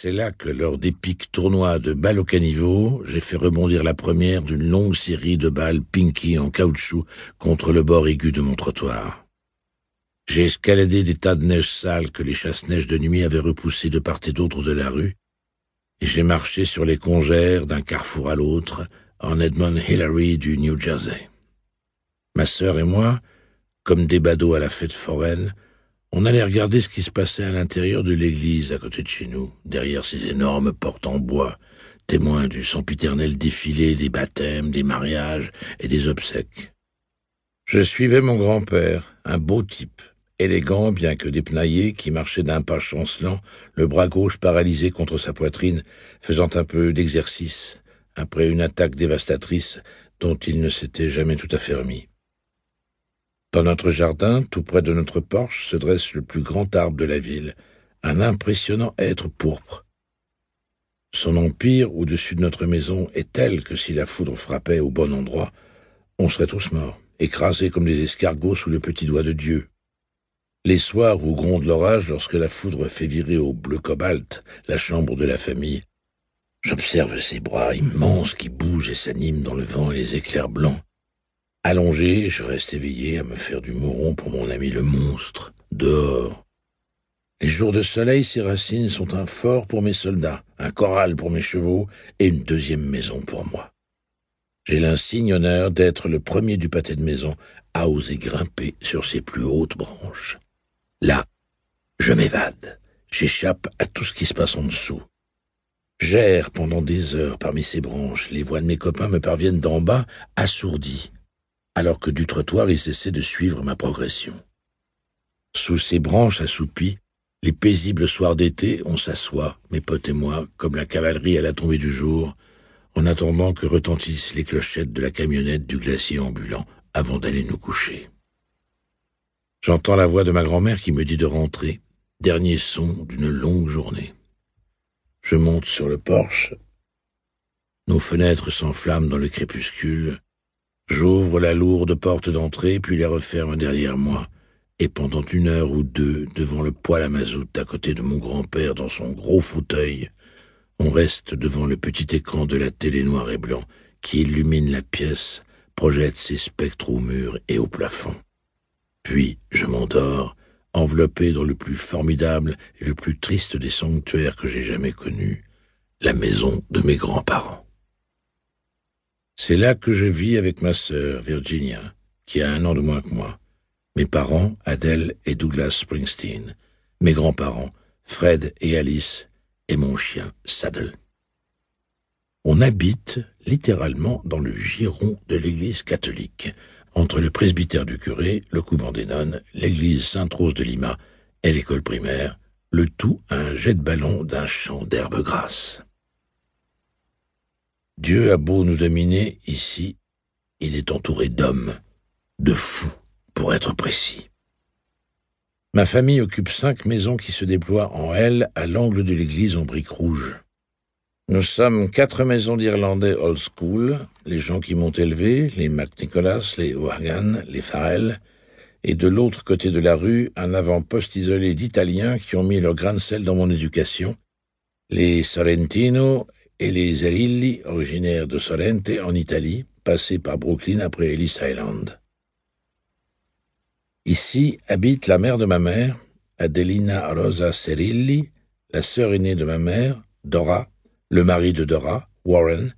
C'est là que, lors d'épiques tournois de balles au caniveau, j'ai fait rebondir la première d'une longue série de balles Pinky en caoutchouc contre le bord aigu de mon trottoir. J'ai escaladé des tas de neige sale que les chasse-neige de nuit avaient repoussés de part et d'autre de la rue, et j'ai marché sur les congères d'un carrefour à l'autre en Edmond Hillary du New Jersey. Ma sœur et moi, comme des badauds à la fête foraine, on allait regarder ce qui se passait à l'intérieur de l'église à côté de chez nous, derrière ces énormes portes en bois, témoins du sempiternel défilé des baptêmes, des mariages et des obsèques. Je suivais mon grand-père, un beau type, élégant bien que dépenaillé, qui marchait d'un pas chancelant, le bras gauche paralysé contre sa poitrine, faisant un peu d'exercice, après une attaque dévastatrice dont il ne s'était jamais tout à fait remis. Dans notre jardin, tout près de notre porche, se dresse le plus grand arbre de la ville, un impressionnant être pourpre. Son empire au-dessus de notre maison est tel que si la foudre frappait au bon endroit, on serait tous morts, écrasés comme des escargots sous le petit doigt de Dieu. Les soirs où gronde l'orage lorsque la foudre fait virer au bleu cobalt la chambre de la famille, j'observe ces bras immenses qui bougent et s'animent dans le vent et les éclairs blancs. Allongé, je reste éveillé à me faire du mouron pour mon ami le monstre, dehors. Les jours de soleil, ces racines sont un fort pour mes soldats, un corral pour mes chevaux et une deuxième maison pour moi. J'ai l'insigne honneur d'être le premier du pâté de maison à oser grimper sur ses plus hautes branches. Là, je m'évade, j'échappe à tout ce qui se passe en dessous. J'erre pendant des heures parmi ces branches, les voix de mes copains me parviennent d'en bas, assourdis, alors que du trottoir ils essaient de suivre ma progression. Sous ces branches assoupies, les paisibles soirs d'été, on s'assoit, mes potes et moi, comme la cavalerie à la tombée du jour, en attendant que retentissent les clochettes de la camionnette du glacier ambulant avant d'aller nous coucher. J'entends la voix de ma grand-mère qui me dit de rentrer, dernier son d'une longue journée. Je monte sur le porche. Nos fenêtres s'enflamment dans le crépuscule. J'ouvre la lourde porte d'entrée, puis les referme derrière moi, et pendant une heure ou deux, devant le poêle à mazout à côté de mon grand-père dans son gros fauteuil, on reste devant le petit écran de la télé noir et blanc qui illumine la pièce, projette ses spectres au mur et au plafond. Puis je m'endors, enveloppé dans le plus formidable et le plus triste des sanctuaires que j'ai jamais connus, la maison de mes grands-parents. C'est là que je vis avec ma sœur, Virginia, qui a un an de moins que moi, mes parents, Adèle et Douglas Springsteen, mes grands-parents, Fred et Alice, et mon chien, Saddle. On habite littéralement dans le giron de l'église catholique, entre le presbytère du curé, le couvent des nonnes, l'église Sainte-Rose de Lima et l'école primaire, le tout à un jet de ballon d'un champ d'herbe grasse. Dieu a beau nous dominer ici, il est entouré d'hommes, de fous, pour être précis. Ma famille occupe cinq maisons qui se déploient en L à l'angle de l'église en briques rouges. Nous sommes quatre maisons d'Irlandais old school, les gens qui m'ont élevé, les MacNicholas, les Wagan, les Farrell, et de l'autre côté de la rue, un avant-poste isolé d'Italiens qui ont mis leur grain de sel dans mon éducation, les Sorrentino et les Zerilli, originaires de Sorrente en Italie, passés par Brooklyn après Ellis Island. Ici habite la mère de ma mère, Adelina Rosa Cerilli, la sœur aînée de ma mère, Dora, le mari de Dora, Warren,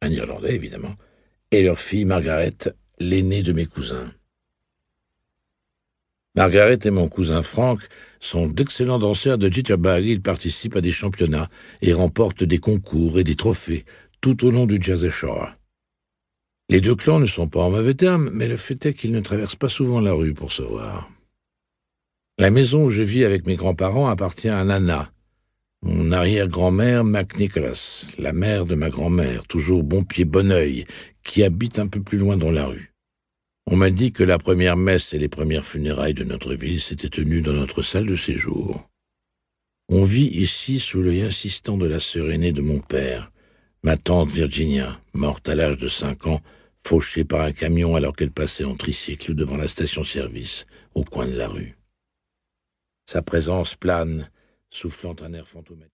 un Irlandais évidemment, et leur fille Margaret, l'aînée de mes cousins. Margaret et mon cousin Frank sont d'excellents danseurs de jitterbug. Ils participent à des championnats et remportent des concours et des trophées tout au long du Jersey Shore. Les deux clans ne sont pas en mauvais termes, mais le fait est qu'ils ne traversent pas souvent la rue pour se voir. La maison où je vis avec mes grands-parents appartient à Nana, mon arrière-grand-mère MacNicholas, la mère de ma grand-mère, toujours bon pied bon oeil, qui habite un peu plus loin dans la rue. On m'a dit que la première messe et les premières funérailles de notre ville s'étaient tenues dans notre salle de séjour. On vit ici sous l'œil insistant de la sœur aînée de mon père, ma tante Virginia, morte à l'âge de cinq ans, fauchée par un camion alors qu'elle passait en tricycle devant la station-service, au coin de la rue. Sa présence plane, soufflant un air fantomatique.